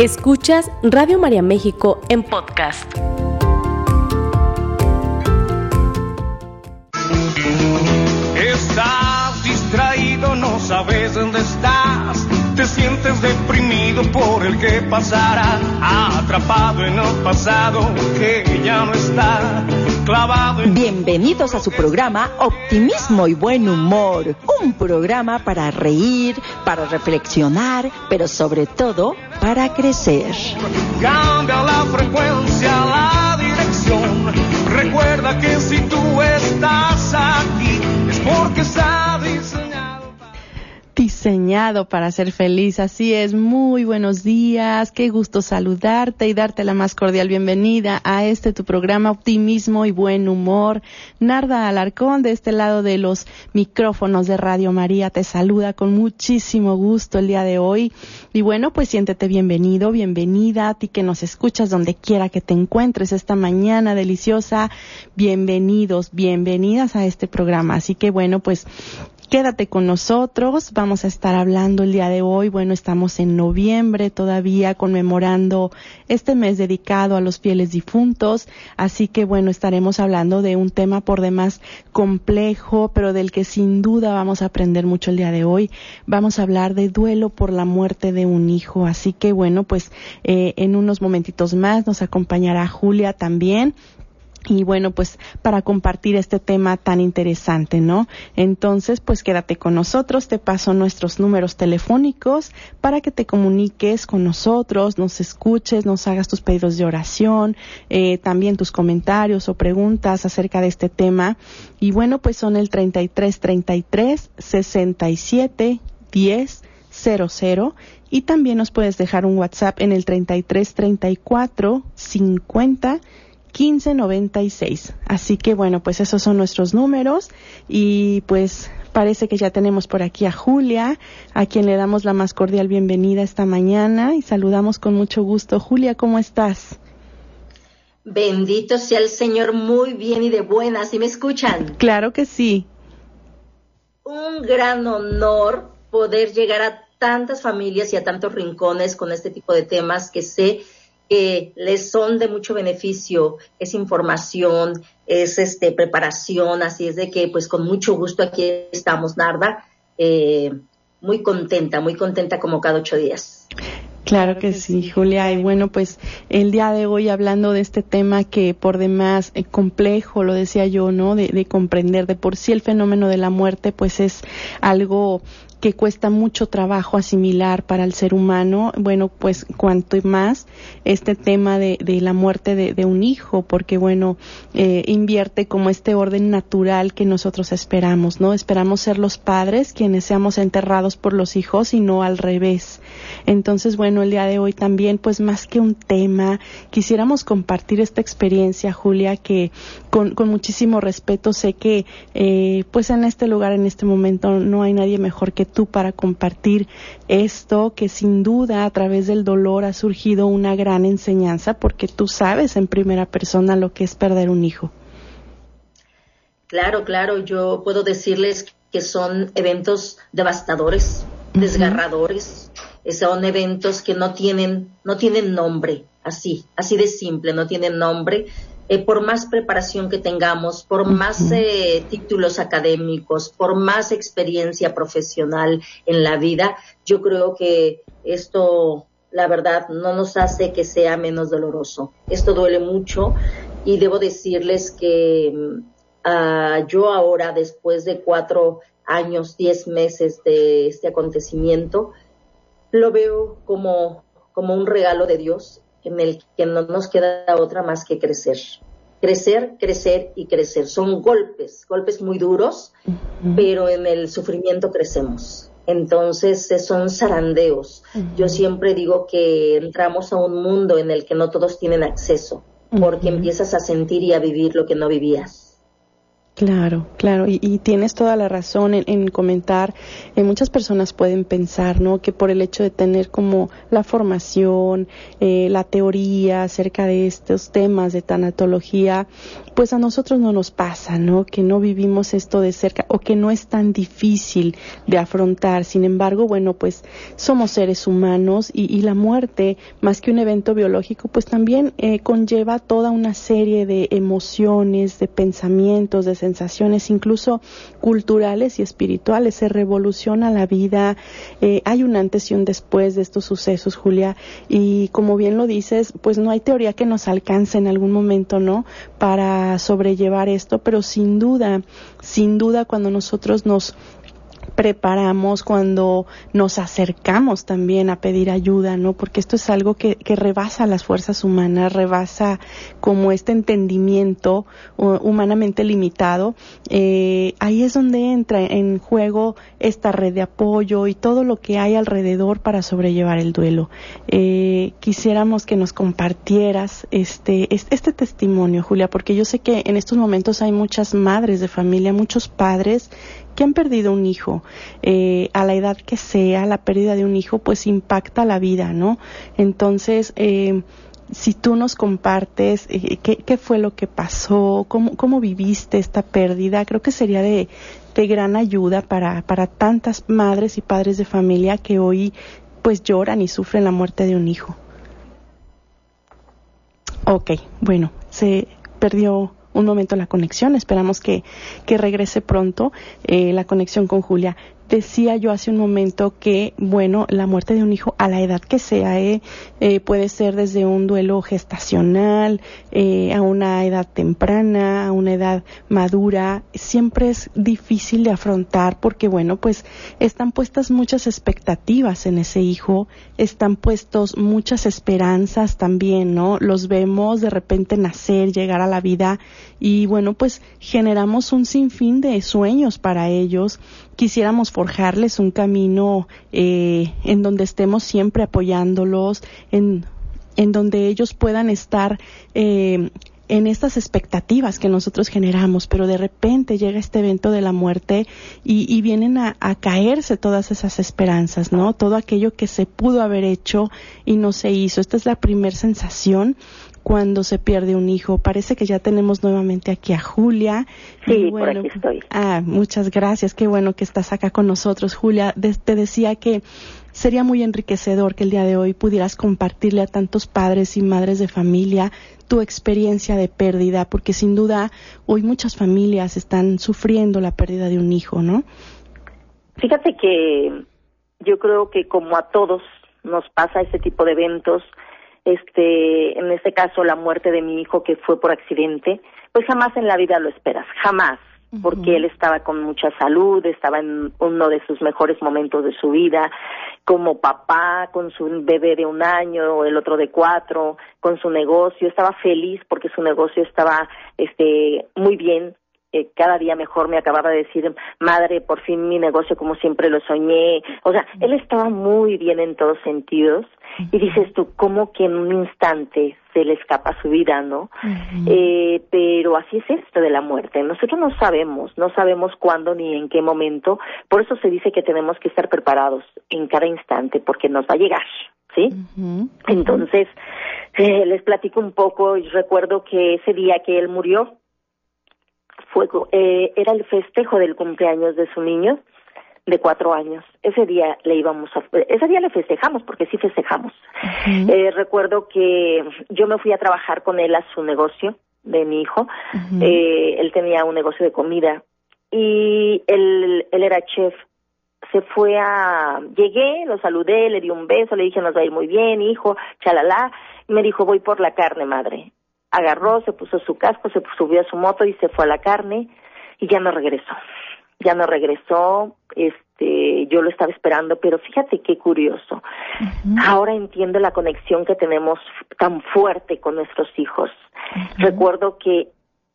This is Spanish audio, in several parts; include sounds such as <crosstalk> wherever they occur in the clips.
Escuchas Radio María México en podcast. Estás distraído, no sabes dónde estás. Te sientes deprimido por el que pasará, atrapado en el pasado que ya no está Bienvenidos a su programa Optimismo y Buen Humor, un programa para reír, para reflexionar, pero sobre todo para crecer. Cambia la frecuencia, la dirección. Recuerda que si tú estás diseñado para ser feliz. Así es, muy buenos días, qué gusto saludarte y darte la más cordial bienvenida a este tu programa Optimismo y Buen Humor. Narda Alarcón de este lado de los micrófonos de Radio María te saluda con muchísimo gusto el día de hoy. Y bueno, pues siéntete bienvenido, bienvenida a ti que nos escuchas donde quiera que te encuentres esta mañana deliciosa. Bienvenidos, bienvenidas a este programa. Así que bueno, pues Quédate con nosotros, vamos a estar hablando el día de hoy, bueno, estamos en noviembre todavía conmemorando este mes dedicado a los fieles difuntos, así que bueno, estaremos hablando de un tema por demás complejo, pero del que sin duda vamos a aprender mucho el día de hoy. Vamos a hablar de duelo por la muerte de un hijo, así que bueno, pues eh, en unos momentitos más nos acompañará Julia también y bueno, pues para compartir este tema tan interesante, ¿no? Entonces, pues quédate con nosotros, te paso nuestros números telefónicos para que te comuniques con nosotros, nos escuches, nos hagas tus pedidos de oración, eh, también tus comentarios o preguntas acerca de este tema. Y bueno, pues son el 33 33 67 10 00 y también nos puedes dejar un WhatsApp en el 33 34 50 1596. Así que bueno, pues esos son nuestros números y pues parece que ya tenemos por aquí a Julia, a quien le damos la más cordial bienvenida esta mañana y saludamos con mucho gusto. Julia, ¿cómo estás? Bendito sea el Señor, muy bien y de buenas, ¿y me escuchan? Claro que sí. Un gran honor poder llegar a tantas familias y a tantos rincones con este tipo de temas que sé que les son de mucho beneficio, es información, es este preparación, así es de que pues con mucho gusto aquí estamos, Narda, eh, muy contenta, muy contenta como cada ocho días. Claro que sí, Julia. Y bueno, pues el día de hoy hablando de este tema que por demás es complejo, lo decía yo, ¿no? De, de, comprender de por sí el fenómeno de la muerte, pues es algo que cuesta mucho trabajo asimilar para el ser humano, bueno, pues cuanto más este tema de, de la muerte de, de, un hijo, porque bueno, eh, invierte como este orden natural que nosotros esperamos, ¿no? Esperamos ser los padres quienes seamos enterrados por los hijos y no al revés. Entonces, bueno, el día de hoy también, pues más que un tema, quisiéramos compartir esta experiencia, Julia, que con, con muchísimo respeto sé que, eh, pues en este lugar, en este momento, no hay nadie mejor que tú para compartir esto que sin duda a través del dolor ha surgido una gran enseñanza porque tú sabes en primera persona lo que es perder un hijo. Claro, claro, yo puedo decirles que son eventos devastadores, desgarradores, son eventos que no tienen, no tienen nombre, así, así de simple, no tienen nombre, eh, por más preparación que tengamos, por más eh, títulos académicos, por más experiencia profesional en la vida, yo creo que esto, la verdad, no nos hace que sea menos doloroso. Esto duele mucho y debo decirles que uh, yo ahora, después de cuatro años, diez meses de este acontecimiento, lo veo como, como un regalo de Dios en el que no nos queda otra más que crecer. Crecer, crecer y crecer. Son golpes, golpes muy duros, pero en el sufrimiento crecemos. Entonces son zarandeos. Yo siempre digo que entramos a un mundo en el que no todos tienen acceso, porque empiezas a sentir y a vivir lo que no vivías. Claro, claro, y, tienes toda la razón en, comentar. Eh, muchas personas pueden pensar, ¿no? Que por el hecho de tener como la formación, eh, la teoría acerca de estos temas de tanatología, pues a nosotros no nos pasa, ¿no? Que no vivimos esto de cerca o que no es tan difícil de afrontar. Sin embargo, bueno, pues somos seres humanos y, la muerte, más que un evento biológico, pues también eh, conlleva toda una serie de emociones, de pensamientos, de sensaciones, incluso culturales y espirituales. Se revoluciona la vida. Eh, hay un antes y un después de estos sucesos, Julia. Y como bien lo dices, pues no hay teoría que nos alcance en algún momento, ¿no? Para sobrellevar esto, pero sin duda, sin duda cuando nosotros nos preparamos, cuando nos acercamos también a pedir ayuda, ¿no? Porque esto es algo que, rebasa las fuerzas humanas, rebasa como este entendimiento humanamente limitado. Eh, ahí es donde entra en juego esta red de apoyo y todo lo que hay alrededor para sobrellevar el duelo. Eh, quisiéramos que nos compartieras este, este testimonio, Julia, porque yo sé que en estos momentos hay muchas madres de familia, muchos padres que han perdido un hijo, eh, a la edad que sea, la pérdida de un hijo, pues impacta la vida, ¿no? Entonces, eh, si tú nos compartes eh, qué, fue lo que pasó, cómo, viviste esta pérdida, creo que sería de, de gran ayuda para, para tantas madres y padres de familia que hoy pues lloran y sufren la muerte de un hijo. Ok, bueno, se perdió un momento la conexión. Esperamos que, que regrese pronto eh, la conexión con Julia. Decía yo hace un momento que, bueno, la muerte de un hijo a la edad que sea, eh, eh, puede ser desde un duelo gestacional, eh, a una edad temprana, a una edad madura, siempre es difícil de afrontar porque, bueno, pues están puestas muchas expectativas en ese hijo, están puestos muchas esperanzas también, ¿no? Los vemos de repente nacer, llegar a la vida y, bueno, pues generamos un sinfín de sueños para ellos quisiéramos forjarles un camino eh, en donde estemos siempre apoyándolos, en, en donde ellos puedan estar eh, en estas expectativas que nosotros generamos, pero de repente llega este evento de la muerte y, vienen a, a, caerse todas esas esperanzas, ¿no? Todo aquello que se pudo haber hecho y no se hizo. Esta es la primera sensación cuando se pierde un hijo. Parece que ya tenemos nuevamente aquí a Julia. Sí, por aquí estoy. Ah, muchas gracias. Qué bueno que estás acá con nosotros, Julia. te decía que sería muy enriquecedor que el día de hoy pudieras compartirle a tantos padres y madres de familia tu experiencia de pérdida, porque sin duda hoy muchas familias están sufriendo la pérdida de un hijo, ¿no? Fíjate que yo creo que como a todos nos pasa este tipo de eventos, este, en este caso la muerte de mi hijo que fue por accidente, pues jamás en la vida lo esperas, jamás, porque él estaba con mucha salud, estaba en uno de sus mejores momentos de su vida, como papá, con su bebé de un año, el otro de cuatro, con su negocio, estaba feliz porque su negocio estaba este muy bien, eh, cada día mejor me acababa de decir, madre, por fin mi negocio como siempre lo soñé. O sea, él estaba muy bien en todos sentidos. Y dices tú, ¿cómo que en un instante se le escapa su vida, no? eh, pero así es esto de la muerte. Nosotros no sabemos, no sabemos cuándo ni en qué momento. Por eso se dice que tenemos que estar preparados en cada instante, porque nos va a llegar. ¿Sí? Entonces, eh, les platico un poco. y Recuerdo que ese día que él murió, fue, eh, era el festejo del cumpleaños de su niño de cuatro años. Ese día le íbamos a, ese día le festejamos porque sí festejamos. eh, recuerdo que yo me fui a trabajar con él a su negocio de mi hijo. eh, él tenía un negocio de comida y él, él era chef. Se fue a, llegué, lo saludé, le di un beso, le dije nos va a ir muy bien, hijo, chalala. Y me dijo voy por la carne, madre agarró, se puso su casco, se subió a su moto y se fue a la carne y ya no regresó. Ya no regresó, este, yo lo estaba esperando, pero fíjate qué curioso. Ahora entiendo la conexión que tenemos tan fuerte con nuestros hijos. Recuerdo que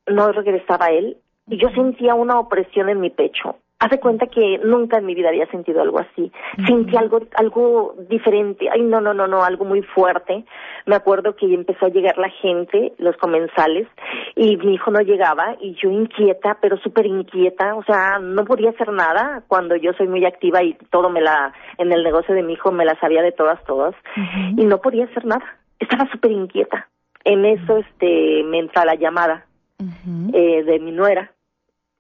no regresaba él y yo sentía una opresión en mi pecho Hace cuenta que nunca en mi vida había sentido algo así. Sentí algo, algo diferente. Ay, no, no, no, no, algo muy fuerte. Me acuerdo que empezó a llegar la gente, los comensales, y mi hijo no llegaba, y yo inquieta, pero súper inquieta. O sea, no podía hacer nada cuando yo soy muy activa y todo me la, en el negocio de mi hijo me la sabía de todas, todas. Y no podía hacer nada. Estaba súper inquieta. En eso, este, me entra la llamada eh, de mi nuera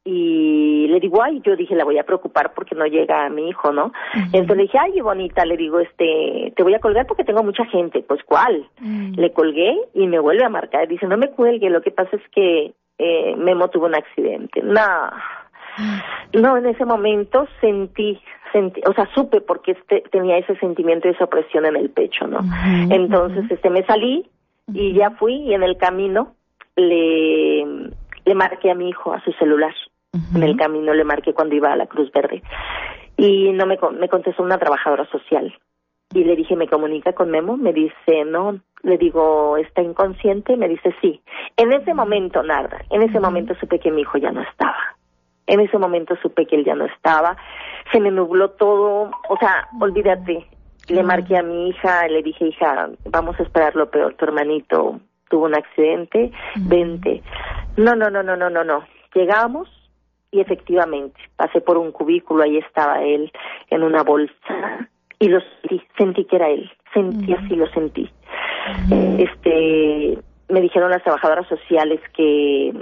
y le digo, ay, yo dije, la voy a preocupar porque no llega a mi hijo, ¿no? Entonces le dije, ay, bonita, le digo, este, te voy a colgar porque tengo mucha gente, pues ¿cuál? Mm. Le colgué y me vuelve a marcar, dice, no me cuelgue, lo que pasa es que eh, Memo tuvo un accidente. No, no, en ese momento sentí, sentí, o sea, supe porque este, tenía ese sentimiento de esa opresión en el pecho, ¿no? Entonces, este, me salí y ya fui y en el camino le, le marqué a mi hijo a su celular en el camino le marqué cuando iba a la Cruz Verde. Y no me, me contestó una trabajadora social. Y le dije me comunica con Memo me dice no. Le digo está inconsciente me dice sí. En ese momento nada. En ese momento supe que mi hijo ya no estaba. En ese momento supe que él ya no estaba. Se me nubló todo. O sea olvídate. Le marqué a mi hija le dije hija vamos a esperar lo peor. Tu hermanito tuvo un accidente. Vente. No no no no no no no. Llegamos y efectivamente pasé por un cubículo, ahí estaba él en una bolsa y lo sentí, sentí que era él, sentí así lo sentí. Este, me dijeron las trabajadoras sociales que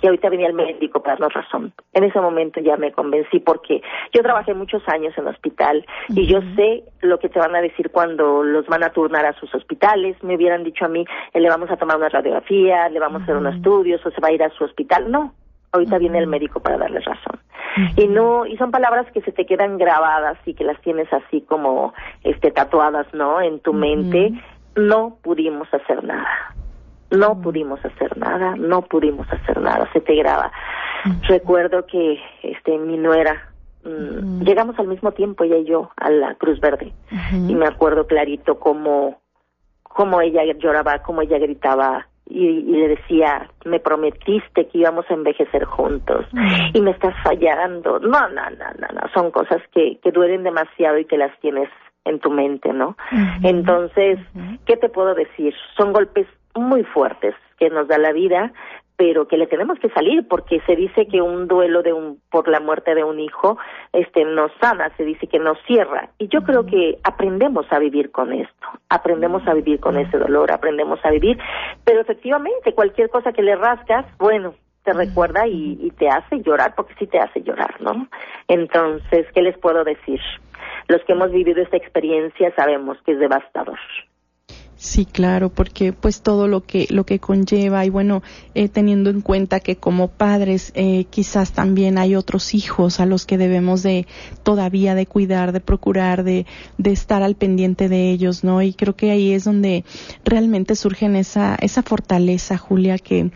que ahorita venía el médico para darnos razón. En ese momento ya me convencí porque yo trabajé muchos años en hospital y yo sé lo que te van a decir cuando los van a turnar a sus hospitales. Me hubieran dicho a mí, eh, le vamos a tomar una radiografía, le vamos a hacer unos estudios o se va a ir a su hospital. No, ahorita viene el médico para darles razón. Y no, y son palabras que se te quedan grabadas y que las tienes así como este tatuadas, ¿no? En tu mente. No pudimos hacer nada. No pudimos hacer nada, no pudimos hacer nada, se te graba. Recuerdo que este mi nuera mm, llegamos al mismo tiempo ella y yo a la Cruz Verde y me acuerdo clarito cómo cómo ella lloraba, cómo ella gritaba y, y, le decía, me prometiste que íbamos a envejecer juntos y me estás fallando. No, no, no, no, no, son cosas que, que duelen demasiado y que las tienes en tu mente, ¿no? Entonces, ¿qué te puedo decir? Son golpes muy fuertes que nos da la vida, pero que le tenemos que salir porque se dice que un duelo de un por la muerte de un hijo este nos sana se dice que nos cierra. Y yo creo que aprendemos a vivir con esto aprendemos a vivir con ese dolor aprendemos a vivir pero efectivamente cualquier cosa que le rascas bueno te recuerda y, y te hace llorar porque sí te hace llorar no entonces qué les puedo decir los que hemos vivido esta experiencia sabemos que es devastador Sí, claro, porque pues todo lo que lo que conlleva y bueno, eh, teniendo en cuenta que como padres eh, quizás también hay otros hijos a los que debemos de todavía de cuidar, de procurar, de, de estar al pendiente de ellos, ¿no? Y creo que ahí es donde realmente surgen esa esa fortaleza, Julia, que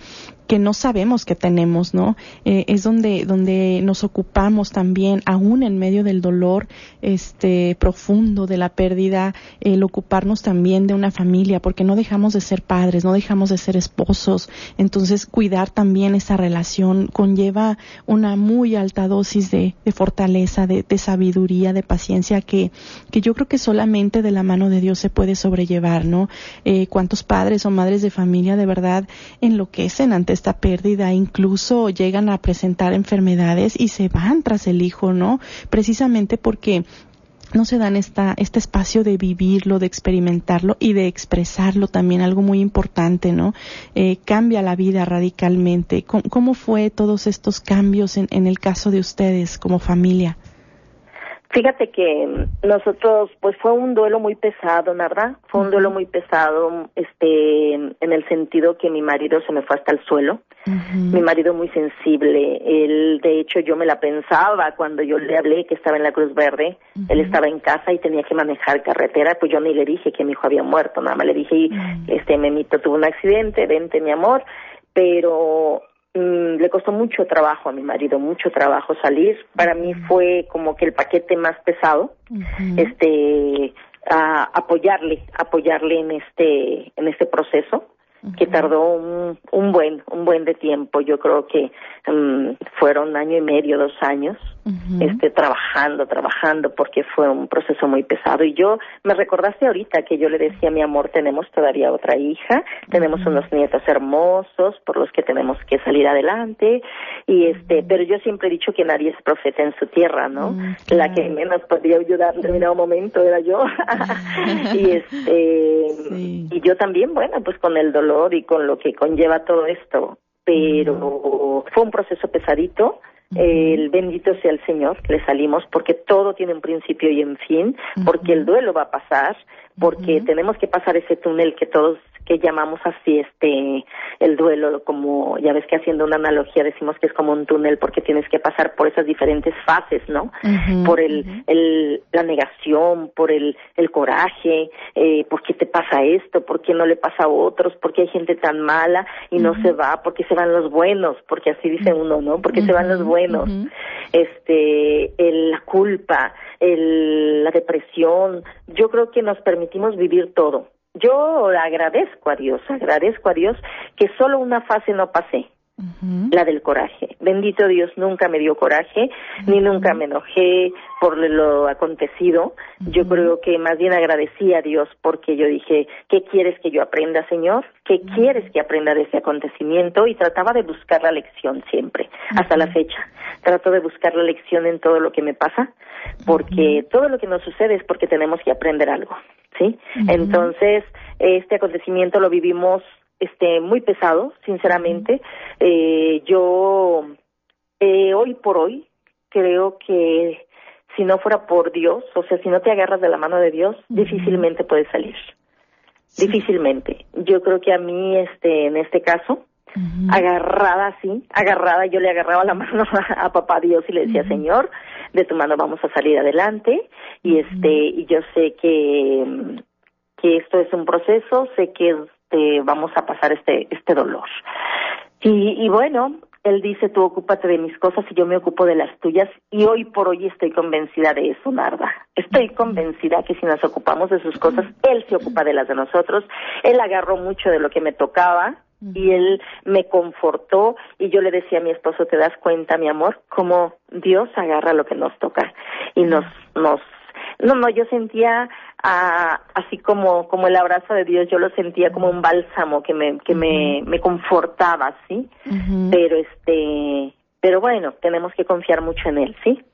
que no sabemos que tenemos, ¿no? Eh, es donde, donde nos ocupamos también, aún en medio del dolor este profundo de la pérdida, el ocuparnos también de una familia, porque no dejamos de ser padres, no dejamos de ser esposos. Entonces, cuidar también esa relación conlleva una muy alta dosis de, de fortaleza, de, de, sabiduría, de paciencia que, que yo creo que solamente de la mano de Dios se puede sobrellevar, ¿no? Eh, ¿Cuántos padres o madres de familia de verdad enloquecen ante esta pérdida, incluso llegan a presentar enfermedades y se van tras el hijo, ¿no? Precisamente porque no se dan esta, este espacio de vivirlo, de experimentarlo y de expresarlo también, algo muy importante, ¿no? Eh, cambia la vida radicalmente. ¿Cómo, cómo fue todos estos cambios en, en, el caso de ustedes como familia? Fíjate que nosotros, pues fue un duelo muy pesado, ¿verdad? Fue un duelo muy pesado, este, en el sentido que mi marido se me fue hasta el suelo. Uh -huh. Mi marido muy sensible. Él, de hecho, yo me la pensaba cuando yo le hablé que estaba en la Cruz Verde. Uh -huh. Él estaba en casa y tenía que manejar carretera, pues yo ni le dije que mi hijo había muerto, nada más le dije, uh -huh. este, Memito tuvo un accidente, vente mi amor, pero Mm, le costó mucho trabajo a mi marido, mucho trabajo salir. Para mí fue como que el paquete más pesado, uh -huh. este, a apoyarle, apoyarle en este, en este proceso uh -huh. que tardó un, un buen, un buen de tiempo. Yo creo que um, fueron año y medio, dos años, este, trabajando, trabajando, porque fue un proceso muy pesado. Y yo, me recordaste ahorita que yo le decía, mi amor, tenemos todavía otra hija, tenemos unos nietos hermosos por los que tenemos que salir adelante, y este, pero yo siempre he dicho que nadie es profeta en su tierra, ¿no? Mm, La que menos podía ayudar en determinado momento era yo. <laughs> y este, y yo también, bueno, pues con el dolor y con lo que conlleva todo esto, pero fue un proceso pesadito, el bendito sea el Señor, que le salimos, porque todo tiene un principio y un fin, porque el duelo va a pasar, porque tenemos que pasar ese túnel que todos que llamamos así este el duelo como ya ves que haciendo una analogía decimos que es como un túnel porque tienes que pasar por esas diferentes fases no por el, el la negación por el el coraje eh, por qué te pasa esto por qué no le pasa a otros por qué hay gente tan mala y no se va porque se van los buenos porque así dice uno no porque se van los buenos este el, la culpa el, la depresión. Yo creo que nos permitimos vivir todo yo agradezco a Dios, agradezco a Dios que solo una fase no pasé, la del coraje. Bendito Dios, nunca me dio coraje, ni nunca me enojé por lo acontecido. Yo creo que más bien agradecí a Dios porque yo dije, ¿qué quieres que yo aprenda, Señor? ¿Qué quieres que aprenda de ese acontecimiento? Y trataba de buscar la lección siempre, hasta la fecha. Trato de buscar la lección en todo lo que me pasa, porque todo lo que nos sucede es porque tenemos que aprender algo. ¿Sí? Entonces, este acontecimiento lo vivimos este muy pesado, sinceramente. Eh, yo eh, hoy por hoy creo que si no fuera por Dios, o sea, si no te agarras de la mano de Dios, difícilmente puedes salir. Difícilmente. Yo creo que a mí, este, en este caso, agarrada así, agarrada, yo le agarraba la <laughs> mano a, papá Dios y le decía, Señor, de tu mano vamos a salir adelante y este, y yo sé que, que esto es un proceso, sé que este, vamos a pasar este, este dolor. Y, y bueno, él dice, tú ocúpate de mis cosas y yo me ocupo de las tuyas. Y hoy por hoy estoy convencida de eso, Narda. Estoy convencida que si nos ocupamos de sus cosas, Él se ocupa de las de nosotros. Él agarró mucho de lo que me tocaba y él me confortó y yo le decía a mi esposo, ¿te das cuenta, mi amor, cómo Dios agarra lo que nos toca y nos nos no, no, yo sentía ah, así como como el abrazo de Dios, yo lo sentía como un bálsamo que me que me me confortaba, ¿sí? Pero este, pero bueno, tenemos que confiar mucho en él, ¿sí?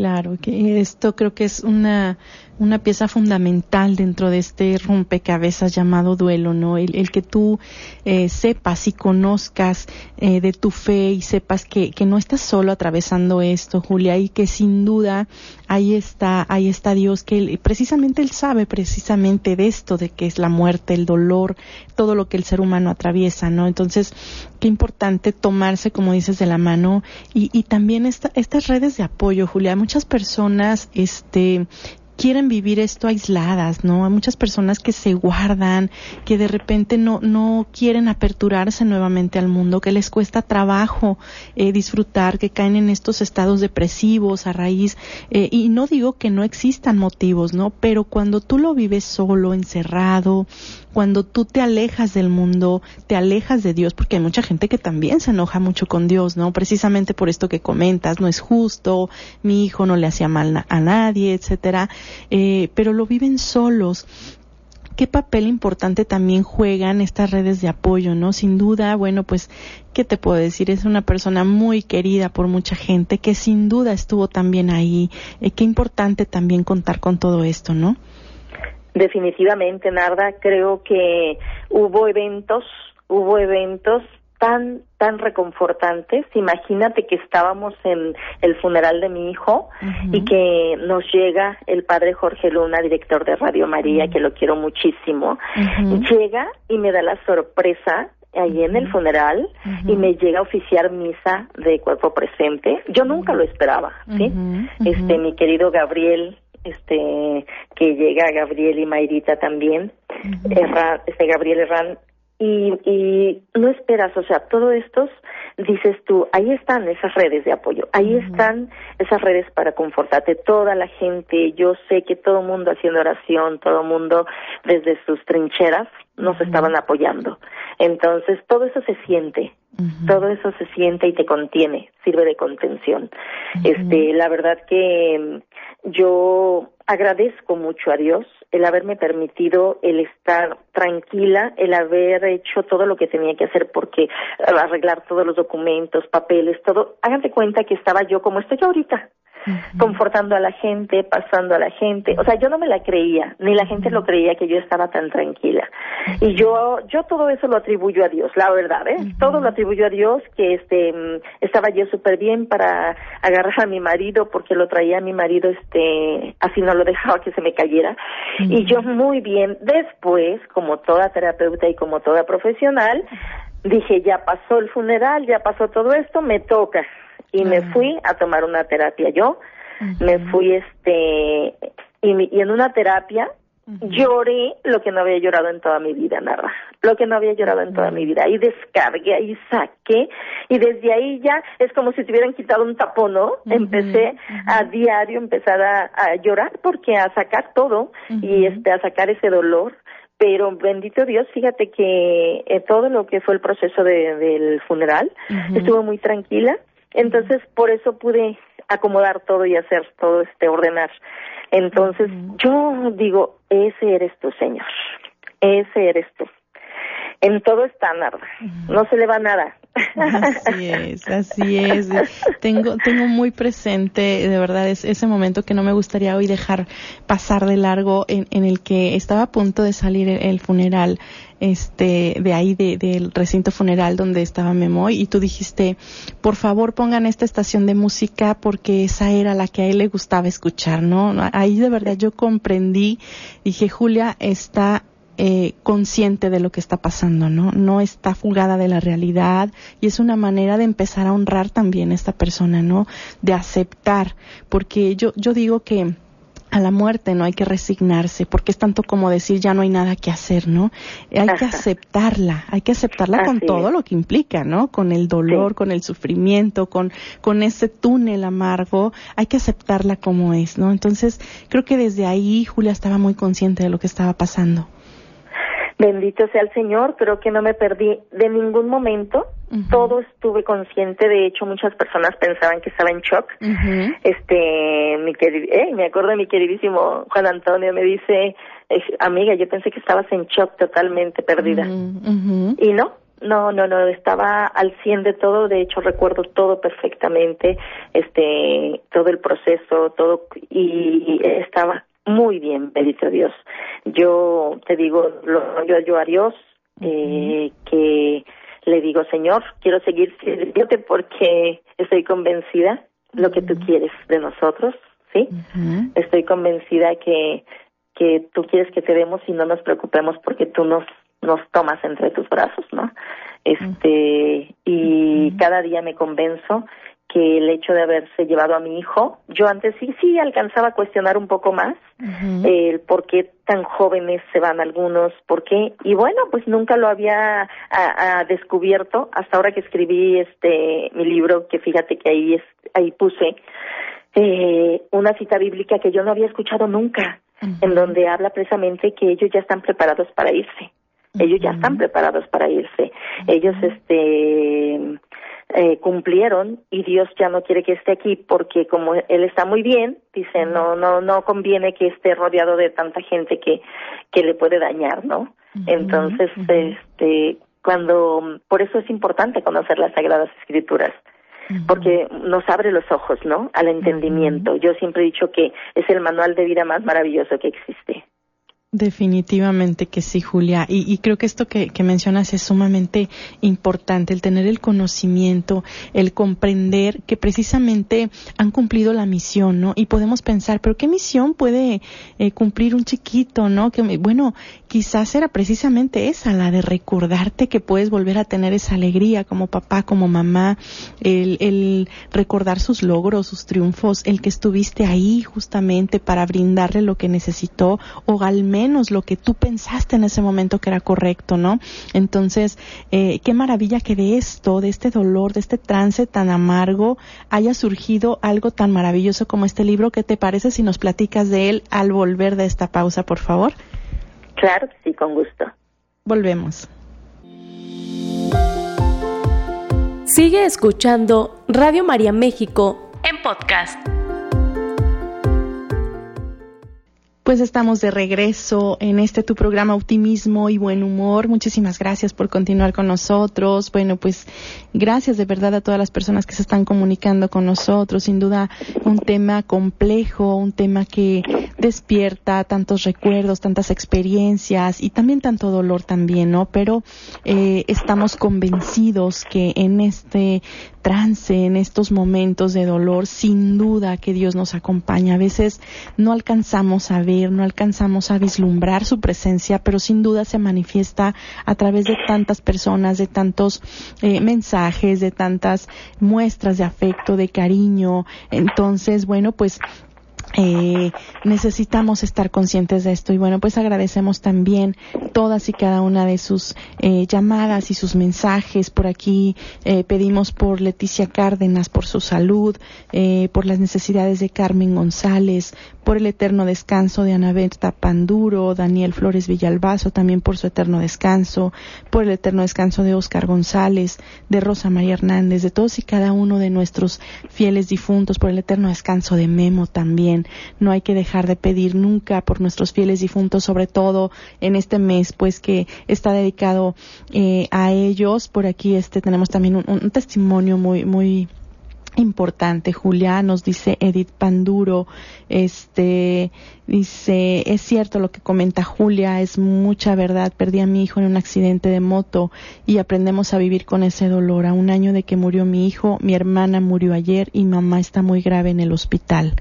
Claro, que esto creo que es una una pieza fundamental dentro de este rompecabezas llamado duelo, ¿no? El, que tú eh, sepas y conozcas eh, de tu fe y sepas que, que no estás solo atravesando esto, Julia, y que sin duda ahí está, ahí está Dios, que precisamente Él sabe precisamente de esto, de que es la muerte, el dolor, todo lo que el ser humano atraviesa, ¿no? Entonces, qué importante tomarse, como dices, de la mano y, y también esta, estas redes de apoyo, Julia. Muchas personas, este, quieren vivir esto aisladas, ¿no? Hay muchas personas que se guardan, que de repente no, no quieren aperturarse nuevamente al mundo, que les cuesta trabajo eh, disfrutar, que caen en estos estados depresivos a raíz, eh, y no digo que no existan motivos, ¿no? Pero cuando tú lo vives solo, encerrado, cuando tú te alejas del mundo, te alejas de Dios, porque hay mucha gente que también se enoja mucho con Dios, ¿no? Precisamente por esto que comentas, no es justo, mi hijo no le hacía mal a nadie, etcétera, eh, pero lo viven solos qué papel importante también juegan estas redes de apoyo, ¿no? Sin duda, bueno, pues, ¿qué te puedo decir? Es una persona muy querida por mucha gente que sin duda estuvo también ahí. Eh, qué importante también contar con todo esto, ¿no? Definitivamente, Narda, creo que hubo eventos, hubo eventos tan tan reconfortantes. Imagínate que estábamos en el funeral de mi hijo y que nos llega el padre Jorge Luna, director de Radio María, que lo quiero muchísimo. Llega y me da la sorpresa allí en el funeral y me llega a oficiar misa de cuerpo presente. Yo nunca lo esperaba, ¿sí? Este mi querido Gabriel este que llega Gabriel y Mayrita también. este Gabriel Herrán y, y no esperas, o sea, todo esto dices tú, ahí están esas redes de apoyo, ahí están esas redes para confortarte, toda la gente, yo sé que todo el mundo haciendo oración, todo el mundo desde sus trincheras nos estaban apoyando. Entonces, todo eso se siente, todo eso se siente y te contiene, sirve de contención. Este, la verdad que mm, yo agradezco mucho a Dios el haberme permitido el estar tranquila, el haber hecho todo lo que tenía que hacer porque eh, arreglar todos los documentos, papeles, todo. Háganse cuenta que estaba yo como estoy ahorita, confortando a la gente, pasando a la gente. O sea, yo no me la creía, ni la gente lo creía que yo estaba tan tranquila. Y yo, yo todo eso lo atribuyo a Dios, la verdad, ¿eh? Todo lo atribuyo a Dios, que este, mm, estaba yo súper bien para agarrar a mi marido, porque lo traía a mi marido, este, así no lo dejaba que se me cayera. Y yo muy bien. Después, como toda terapeuta y como toda profesional, dije, ya pasó el funeral, ya pasó todo esto, me toca y me fui a tomar una terapia yo, me fui este y, en una terapia lloré lo que no había llorado en toda mi vida, nada, lo que no había llorado en toda mi vida, y descargué, ahí saqué, y desde ahí ya es como si te hubieran quitado un tapón, ¿no? Empecé a diario, empezar a, llorar, porque a sacar todo, y este, a sacar ese dolor, pero bendito Dios, fíjate que eh, todo lo que fue el proceso de, del funeral estuvo muy tranquila, entonces, por eso pude acomodar todo y hacer todo este ordenar. Entonces, yo digo, ese eres tú, Señor. Ese eres tú. En todo está nada. No se le va nada. Así es, así es. Tengo, tengo muy presente, de verdad, es ese momento que no me gustaría hoy dejar pasar de largo, en, en el que estaba a punto de salir el, funeral, este, de ahí, del recinto funeral donde estaba Memoy, y tú dijiste, por favor pongan esta estación de música porque esa era la que a él le gustaba escuchar, ¿no? Ahí de verdad yo comprendí, dije, Julia está eh, consciente de lo que está pasando, ¿no? No está fugada de la realidad y es una manera de empezar a honrar también a esta persona, ¿no? De aceptar, porque yo, yo digo que a la muerte no hay que resignarse, porque es tanto como decir ya no hay nada que hacer, ¿no? Hay que aceptarla, hay que aceptarla con todo lo que implica, ¿no? Con el dolor, con el sufrimiento, con, con ese túnel amargo, hay que aceptarla como es, ¿no? Entonces, creo que desde ahí Julia estaba muy consciente de lo que estaba pasando. Bendito sea el Señor, creo que no me perdí de ningún momento. Todo estuve consciente, de hecho muchas personas pensaban que estaba en shock. Este, mi eh, me acuerdo de mi queridísimo Juan Antonio me dice, amiga, yo pensé que estabas en shock totalmente perdida. Y no, no, no, no, estaba al cien de todo, de hecho recuerdo todo perfectamente, este, todo el proceso, todo, y estaba muy bien, bendito Dios. Yo te digo, lo yo, yo a Dios, eh, que le digo, Señor, quiero seguir sirviéndote porque estoy convencida lo que tú quieres de nosotros, ¿sí? Estoy convencida que, que tú quieres que te demos y no nos preocupemos porque tú nos, nos tomas entre tus brazos, ¿no? Este, y cada día me convenzo que el hecho de haberse llevado a mi hijo, yo antes sí, sí alcanzaba a cuestionar un poco más el por qué tan jóvenes se van algunos, por qué, y bueno, pues nunca lo había descubierto hasta ahora que escribí este mi libro, que fíjate que ahí, es, ahí puse eh, una cita bíblica que yo no había escuchado nunca, en donde habla precisamente que ellos ya están preparados para irse. Ellos ya están preparados para irse. Ellos, este, eh, cumplieron y Dios ya no quiere que esté aquí porque como él está muy bien, dice, no no no conviene que esté rodeado de tanta gente que que le puede dañar, ¿no? Entonces, este cuando por eso es importante conocer las sagradas escrituras porque nos abre los ojos, ¿no? Al entendimiento. Yo siempre he dicho que es el manual de vida más maravilloso que existe. Definitivamente que sí, Julia. Y, creo que esto que, mencionas es sumamente importante, el tener el conocimiento, el comprender que precisamente han cumplido la misión, ¿no? Y podemos pensar, pero ¿qué misión puede eh, cumplir un chiquito, ¿no? Que, bueno, quizás era precisamente esa, la de recordarte que puedes volver a tener esa alegría como papá, como mamá, el, el recordar sus logros, sus triunfos, el que estuviste ahí justamente para brindarle lo que necesitó o al menos lo que tú pensaste en ese momento que era correcto, ¿no? Entonces, eh, qué maravilla que de esto, de este dolor, de este trance tan amargo, haya surgido algo tan maravilloso como este libro. ¿Qué te parece si nos platicas de él al volver de esta pausa, por favor? Claro, sí, con gusto. Volvemos. Sigue escuchando Radio María México en podcast. Pues estamos de regreso en este tu programa Optimismo y Buen Humor. Muchísimas gracias por continuar con nosotros. Bueno, pues gracias de verdad a todas las personas que se están comunicando con nosotros. Sin duda un tema complejo, un tema que despierta tantos recuerdos, tantas experiencias y también tanto dolor también, ¿no? Pero eh, estamos convencidos que en este trance, en estos momentos de dolor, sin duda que Dios nos acompaña. A veces no alcanzamos a ver, no alcanzamos a vislumbrar su presencia, pero sin duda se manifiesta a través de tantas personas, de tantos eh, mensajes, de tantas muestras de afecto, de cariño. Entonces, bueno, pues eh, necesitamos estar conscientes de esto y bueno pues agradecemos también todas y cada una de sus eh, llamadas y sus mensajes. Por aquí eh, pedimos por Leticia Cárdenas por su salud eh, por las necesidades de Carmen González por el eterno descanso de Ana Berta Panduro Daniel Flores Villalbazo también por su eterno descanso por el eterno descanso de Oscar González de Rosa María Hernández de todos y cada uno de nuestros fieles difuntos por el eterno descanso de Memo también no hay que dejar de pedir nunca por nuestros fieles difuntos, sobre todo en este mes, pues que está dedicado eh, a ellos. Por aquí este tenemos también un, un testimonio muy, muy importante, Julia, nos dice Edith Panduro, este, dice, es cierto lo que comenta Julia, es mucha verdad, perdí a mi hijo en un accidente de moto y aprendemos a vivir con ese dolor. A un año de que murió mi hijo, mi hermana murió ayer y mamá está muy grave en el hospital.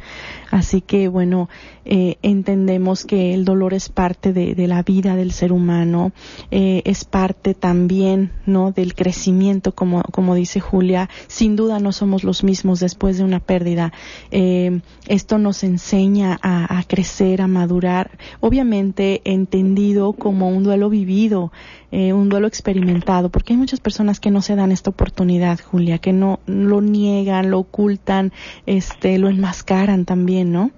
Así que, bueno, eh, entendemos que el dolor es parte de, la vida del ser humano, eh, es parte también, ¿no?, del crecimiento, como, como dice Julia. Sin duda no somos los mismos después de una pérdida. Eh, esto nos enseña a, a crecer, a madurar, obviamente entendido como un duelo vivido, eh, un duelo experimentado, porque hay muchas personas que no se dan esta oportunidad, Julia, que no lo niegan, lo ocultan, este, lo enmascaran también, ¿no?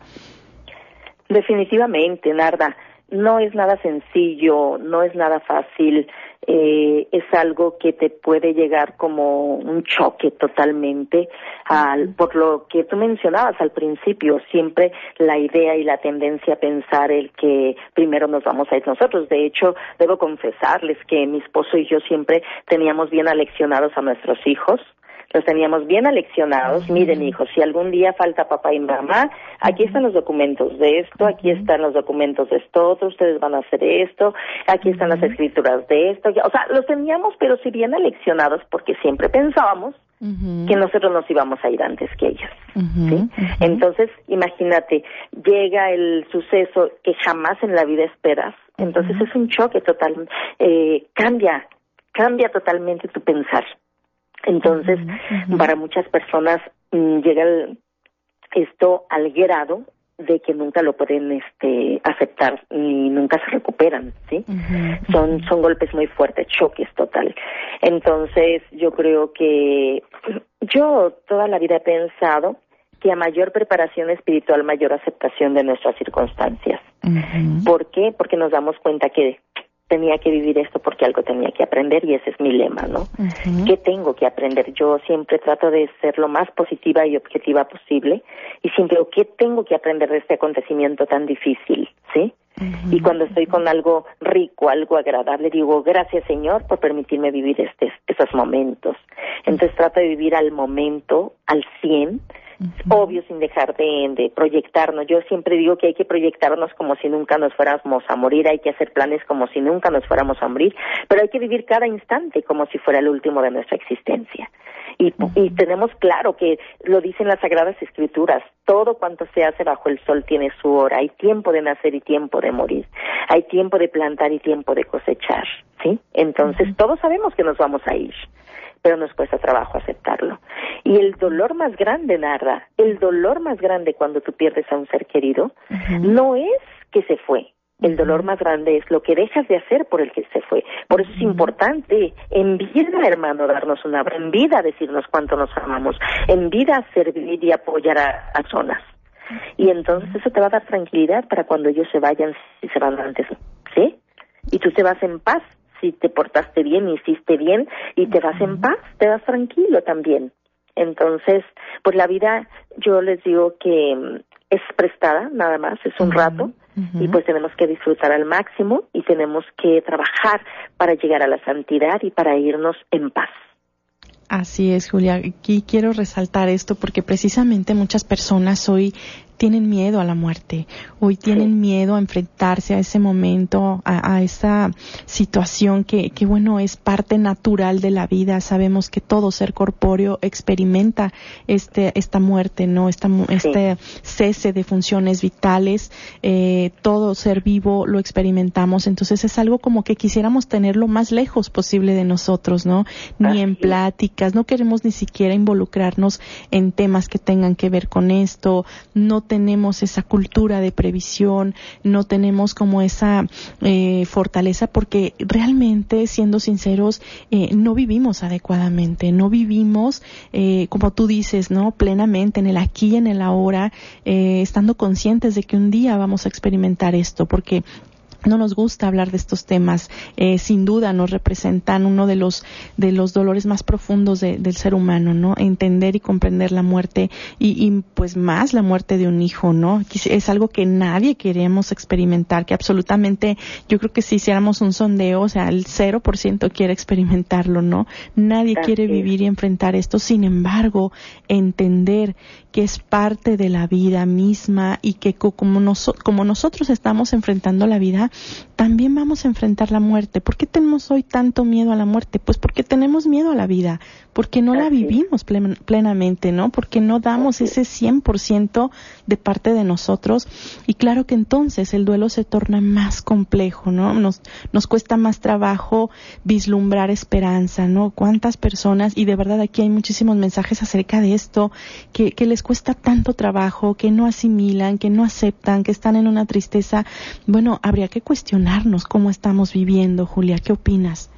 Definitivamente, Narda, no es nada sencillo, no es nada fácil eh, es algo que te puede llegar como un choque totalmente al, por lo que tú mencionabas al principio, siempre la idea y la tendencia a pensar el que primero nos vamos a ir nosotros. De hecho, debo confesarles que mi esposo y yo siempre teníamos bien aleccionados a nuestros hijos los teníamos bien aleccionados. Miren, hijos, si algún día falta papá y mamá, aquí están los documentos de esto, aquí están los documentos de esto otro, ustedes van a hacer esto, aquí están las escrituras de esto. O sea, los teníamos, pero sí bien aleccionados porque siempre pensábamos que nosotros nos íbamos a ir antes que ellos. ¿sí? Entonces, imagínate, llega el suceso que jamás en la vida esperas, entonces es un choque total, eh, cambia, cambia totalmente tu pensar. Entonces, para muchas personas mm, llega esto al grado de que nunca lo pueden este aceptar y nunca se recuperan, ¿sí? Son son golpes muy fuertes, choques total. Entonces, yo creo que yo toda la vida he pensado que a mayor preparación espiritual, mayor aceptación de nuestras circunstancias. ¿Por qué? Porque nos damos cuenta que tenía que vivir esto porque algo tenía que aprender y ese es mi lema, ¿no? ¿Qué tengo que aprender? Yo siempre trato de ser lo más positiva y objetiva posible y siempre, ¿qué tengo que aprender de este acontecimiento tan difícil? ¿Sí? Y cuando estoy con algo rico, algo agradable, digo, gracias Señor por permitirme vivir este, estos momentos. Entonces trato de vivir al momento, al obvio sin dejar de, de, proyectarnos. Yo siempre digo que hay que proyectarnos como si nunca nos fuéramos a morir, hay que hacer planes como si nunca nos fuéramos a morir, pero hay que vivir cada instante como si fuera el último de nuestra existencia. Y, y tenemos claro que lo dicen las Sagradas Escrituras, todo cuanto se hace bajo el sol tiene su hora, hay tiempo de nacer y tiempo de morir, hay tiempo de plantar y tiempo de cosechar, ¿sí? Entonces todos sabemos que nos vamos a ir pero nos cuesta trabajo aceptarlo. Y el dolor más grande, Narda, el dolor más grande cuando tú pierdes a un ser querido, no es que se fue, El dolor más grande es lo que dejas de hacer por el que se fue. Por eso es importante en vida, hermano, darnos una en vida decirnos cuánto nos amamos, en vida servir y apoyar a, personas. Y entonces eso te va a dar tranquilidad para cuando ellos se vayan, si se van antes, ¿sí? Y tú te vas en paz si te portaste bien, hiciste bien y te vas en paz, te vas tranquilo también. Entonces, pues la vida, yo les digo que mm, es prestada, nada más, es un rato, y pues tenemos que disfrutar al máximo y tenemos que trabajar para llegar a la santidad y para irnos en paz. Así es, Julia. Aquí quiero resaltar esto porque precisamente muchas personas hoy tienen miedo a la muerte, hoy tienen miedo a enfrentarse a ese momento, a, esa situación que, que, bueno, es parte natural de la vida. Sabemos que todo ser corpóreo experimenta este, esta muerte, ¿no? Esta, Este cese de funciones vitales, eh, todo ser vivo lo experimentamos. Entonces es algo como que quisiéramos tener lo más lejos posible de nosotros, ¿no? Ni en pláticas, no queremos ni siquiera involucrarnos en temas que tengan que ver con esto, no tenemos esa cultura de previsión, no tenemos como esa eh, fortaleza porque realmente, siendo sinceros, eh, no vivimos adecuadamente, no vivimos, eh, como tú dices, ¿no? Plenamente en el aquí y en el ahora, estando conscientes de que un día vamos a experimentar esto, porque no nos gusta hablar de estos temas. Eh, sin duda nos representan uno de los de los dolores más profundos del ser humano, ¿no? Entender y comprender la muerte y, y, pues más la muerte de un hijo, ¿no? Es algo que nadie queremos experimentar, que absolutamente yo creo que si hiciéramos un sondeo, o sea, el 0% quiere experimentarlo, ¿no? Nadie quiere vivir y enfrentar esto. Sin embargo, entender que es parte de la vida misma y que como, como nosotros estamos enfrentando la vida, también vamos a enfrentar la muerte. ¿Por qué tenemos hoy tanto miedo a la muerte? Pues porque tenemos miedo a la vida, porque no la vivimos plenamente, ¿no? Porque no damos ese 100% de parte de nosotros y claro que entonces el duelo se torna más complejo, ¿no? Nos, nos cuesta más trabajo vislumbrar esperanza, ¿no? Cuántas personas, y de verdad aquí hay muchísimos mensajes acerca de esto, que, que les cuesta tanto trabajo, que no asimilan, que no aceptan, que están en una tristeza. Bueno, habría que cuestionarnos cómo estamos viviendo, Julia, ¿qué opinas?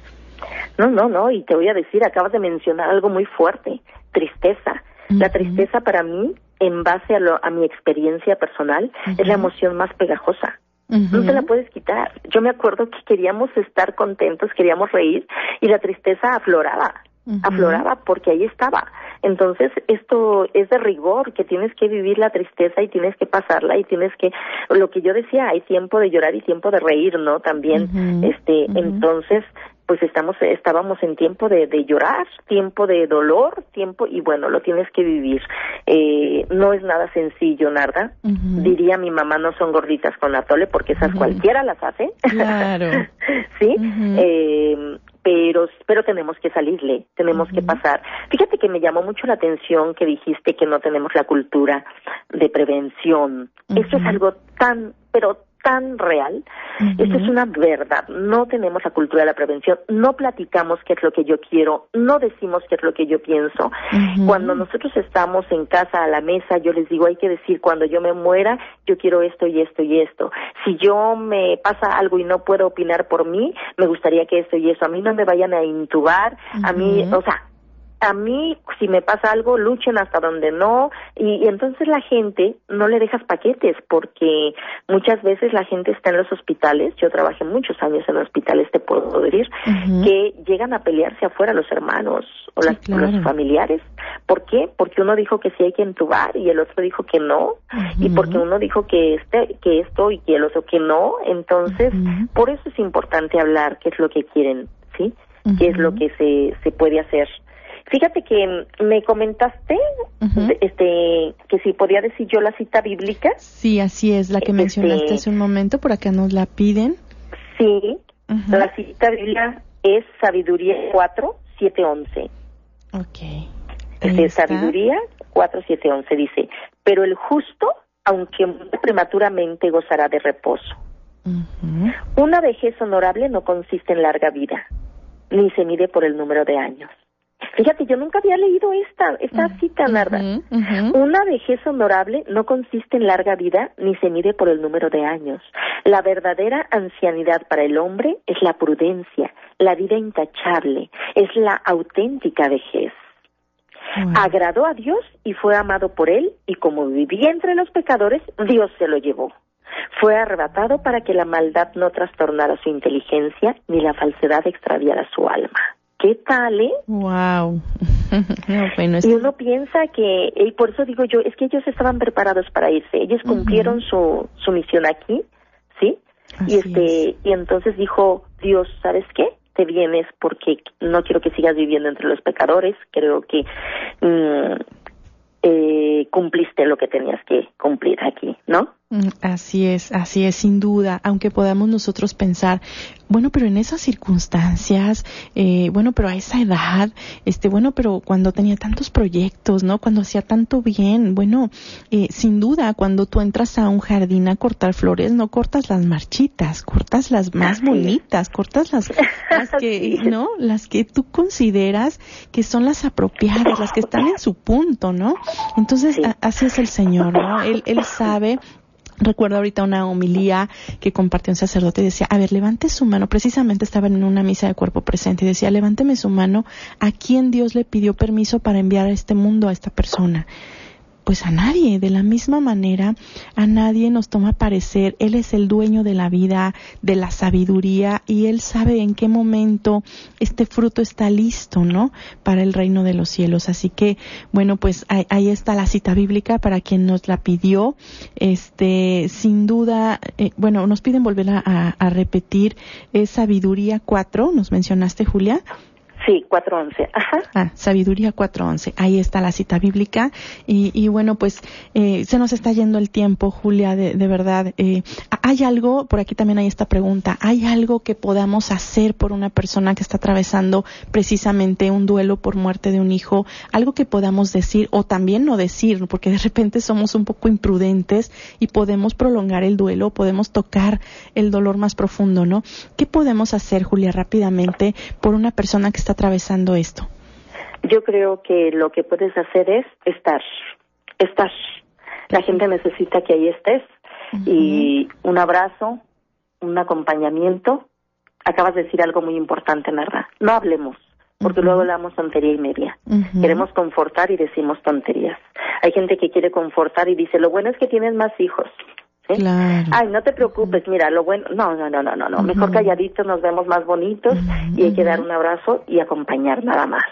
No, no, no, y te voy a decir, acabas de mencionar algo muy fuerte, tristeza. La tristeza para mí, en base a, lo, a mi experiencia personal, es la emoción más pegajosa. No te la puedes quitar. Yo me acuerdo que queríamos estar contentos, queríamos reír y la tristeza afloraba, afloraba porque ahí estaba. Entonces, esto es de rigor, que tienes que vivir la tristeza y tienes que pasarla y tienes que, lo que yo decía, hay tiempo de llorar y tiempo de reír, ¿no? También, este, entonces, pues estamos, estábamos en tiempo de, de, llorar, tiempo de dolor, tiempo, y bueno, lo tienes que vivir. Eh, no es nada sencillo, Narda. Diría mi mamá, no son gorditas con atole, porque esas cualquiera las hace. Claro. <laughs> sí, eh, pero, pero tenemos que salirle, tenemos que pasar. Fíjate que me llamó mucho la atención que dijiste que no tenemos la cultura de prevención. Eso es algo tan, pero tan real. Esto es una verdad. No tenemos la cultura de la prevención, no platicamos qué es lo que yo quiero, no decimos qué es lo que yo pienso. Cuando nosotros estamos en casa a la mesa, yo les digo, hay que decir, cuando yo me muera, yo quiero esto y esto y esto. Si yo me pasa algo y no puedo opinar por mí, me gustaría que esto y eso. A mí no me vayan a intubar, a mí, o sea, a mí, si me pasa algo, luchen hasta donde no, y, entonces la gente no le dejas paquetes, porque muchas veces la gente está en los hospitales, yo trabajé muchos años en hospitales, te puedo decir, que llegan a pelearse afuera los hermanos o los familiares. ¿Por qué? Porque uno dijo que sí hay que entubar y el otro dijo que no, y porque uno dijo que este, que esto y que el otro que no, entonces, por eso es importante hablar qué es lo que quieren, ¿sí? qué es lo que se, se puede hacer Fíjate que me comentaste este que si podía decir yo la cita bíblica. Sí, así es, la que este, mencionaste hace un momento, por acá nos la piden. Sí, la cita bíblica es Sabiduría 4, 7, 11. Ok. Este, sabiduría 4, 7, 11 dice, pero el justo, aunque prematuramente, gozará de reposo. Una vejez honorable no consiste en larga vida, ni se mide por el número de años Fíjate, yo nunca había leído esta, esta cita, Narda. Una vejez honorable no consiste en larga vida ni se mide por el número de años. La verdadera ancianidad para el hombre es la prudencia, la vida intachable, es la auténtica vejez. Agradó a Dios y fue amado por él, y como vivía entre los pecadores, Dios se lo llevó. Fue arrebatado para que la maldad no trastornara su inteligencia ni la falsedad extraviara su alma. ¿Qué tal, eh? Wow. <laughs> Y uno piensa que, y por eso digo yo, es que ellos estaban preparados para irse. Ellos cumplieron su, su misión aquí, ¿sí? y este, y entonces dijo Dios, ¿sabes qué? Te vienes porque no quiero que sigas viviendo entre los pecadores. Creo que mm, eh, cumpliste lo que tenías que cumplir aquí, ¿no? Mm, así es, así es, sin duda, aunque podamos nosotros pensar, bueno, pero en esas circunstancias, eh, bueno, pero a esa edad, este, bueno, pero cuando tenía tantos proyectos, ¿no? Cuando hacía tanto bien, bueno, eh, sin duda, cuando tú entras a un jardín a cortar flores, no cortas las marchitas, cortas las más bonitas, cortas las, las <laughs> que, ¿no? Las que tú consideras que son las apropiadas, las que están en su punto, ¿no? Entonces, así es el Señor, ¿no? Él, él sabe Recuerdo ahorita una homilía que compartió un sacerdote y decía, a ver, levante su mano, precisamente estaba en una misa de cuerpo presente y decía, levánteme su mano a quien Dios le pidió permiso para enviar a este mundo a esta persona pues a nadie. De la misma manera, a nadie nos toma parecer. Él es el dueño de la vida, de la sabiduría, y Él sabe en qué momento este fruto está listo, ¿no? Para el reino de los cielos. Así que, bueno, pues ahí, está la cita bíblica para quien nos la pidió. Este, sin duda, eh, bueno, nos piden volver a, a repetir, es sabiduría 4, nos mencionaste, Julia. Sí, 4.11. Ajá. Ah, Sabiduría 4.11. Ahí está la cita bíblica. Y, y bueno, pues eh, se nos está yendo el tiempo, Julia, de, de verdad. Eh, ¿Hay algo, por aquí también hay esta pregunta, ¿hay algo que podamos hacer por una persona que está atravesando precisamente un duelo por muerte de un hijo? Algo que podamos decir o también no decir, porque de repente somos un poco imprudentes y podemos prolongar el duelo, podemos tocar el dolor más profundo, ¿no? ¿Qué podemos hacer, Julia, rápidamente por una persona que está atravesando esto? Yo creo que lo que puedes hacer es estar, estar. La gente necesita que ahí estés y un abrazo, un acompañamiento. Acabas de decir algo muy importante, Narda. No hablemos, porque luego hablamos tontería y media. Queremos confortar y decimos tonterías. Hay gente que quiere confortar y dice, lo bueno es que tienes más hijos. Ay, no te preocupes, mira, lo bueno, no, no, no, no, no, no. mejor calladitos nos vemos más bonitos y hay que dar un abrazo y acompañar nada más.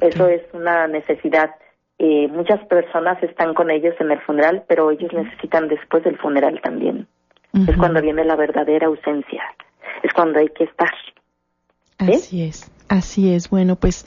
Eso es una necesidad. Eh, muchas personas están con ellos en el funeral, pero ellos necesitan después del funeral también. Es cuando viene la verdadera ausencia, es cuando hay que estar. Así es, así es. Bueno, pues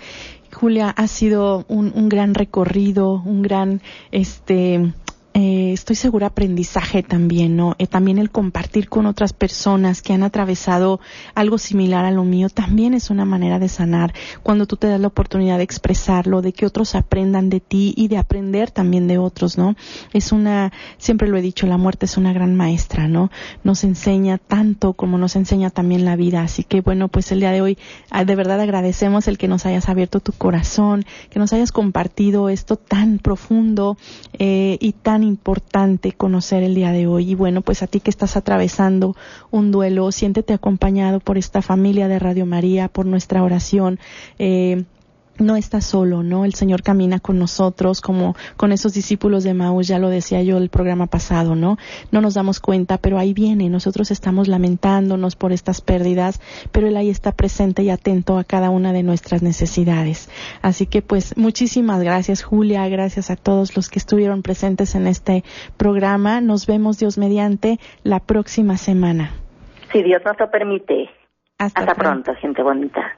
Julia, ha sido un, un gran recorrido, un gran, este, eh, estoy segura, aprendizaje también, ¿no? Eh, también el compartir con otras personas que han atravesado algo similar a lo mío también es una manera de sanar. Cuando tú te das la oportunidad de expresarlo, de que otros aprendan de ti y de aprender también de otros, ¿no? Es una, siempre lo he dicho, la muerte es una gran maestra, ¿no? Nos enseña tanto como nos enseña también la vida. Así que bueno, pues el día de hoy, ah, de verdad agradecemos el que nos hayas abierto tu corazón, que nos hayas compartido esto tan profundo eh, y tan importante conocer el día de hoy. Y bueno, pues a ti que estás atravesando un duelo, siéntete acompañado por esta familia de Radio María, por nuestra oración. Eh, no está solo, ¿no? El Señor camina con nosotros como con esos discípulos de Maús, ya lo decía yo el programa pasado, ¿no? No nos damos cuenta, pero ahí viene, nosotros estamos lamentándonos por estas pérdidas, pero Él ahí está presente y atento a cada una de nuestras necesidades. Así que pues muchísimas gracias Julia, gracias a todos los que estuvieron presentes en este programa. Nos vemos Dios mediante la próxima semana. Si Dios nos lo permite. Hasta, pronto, gente bonita.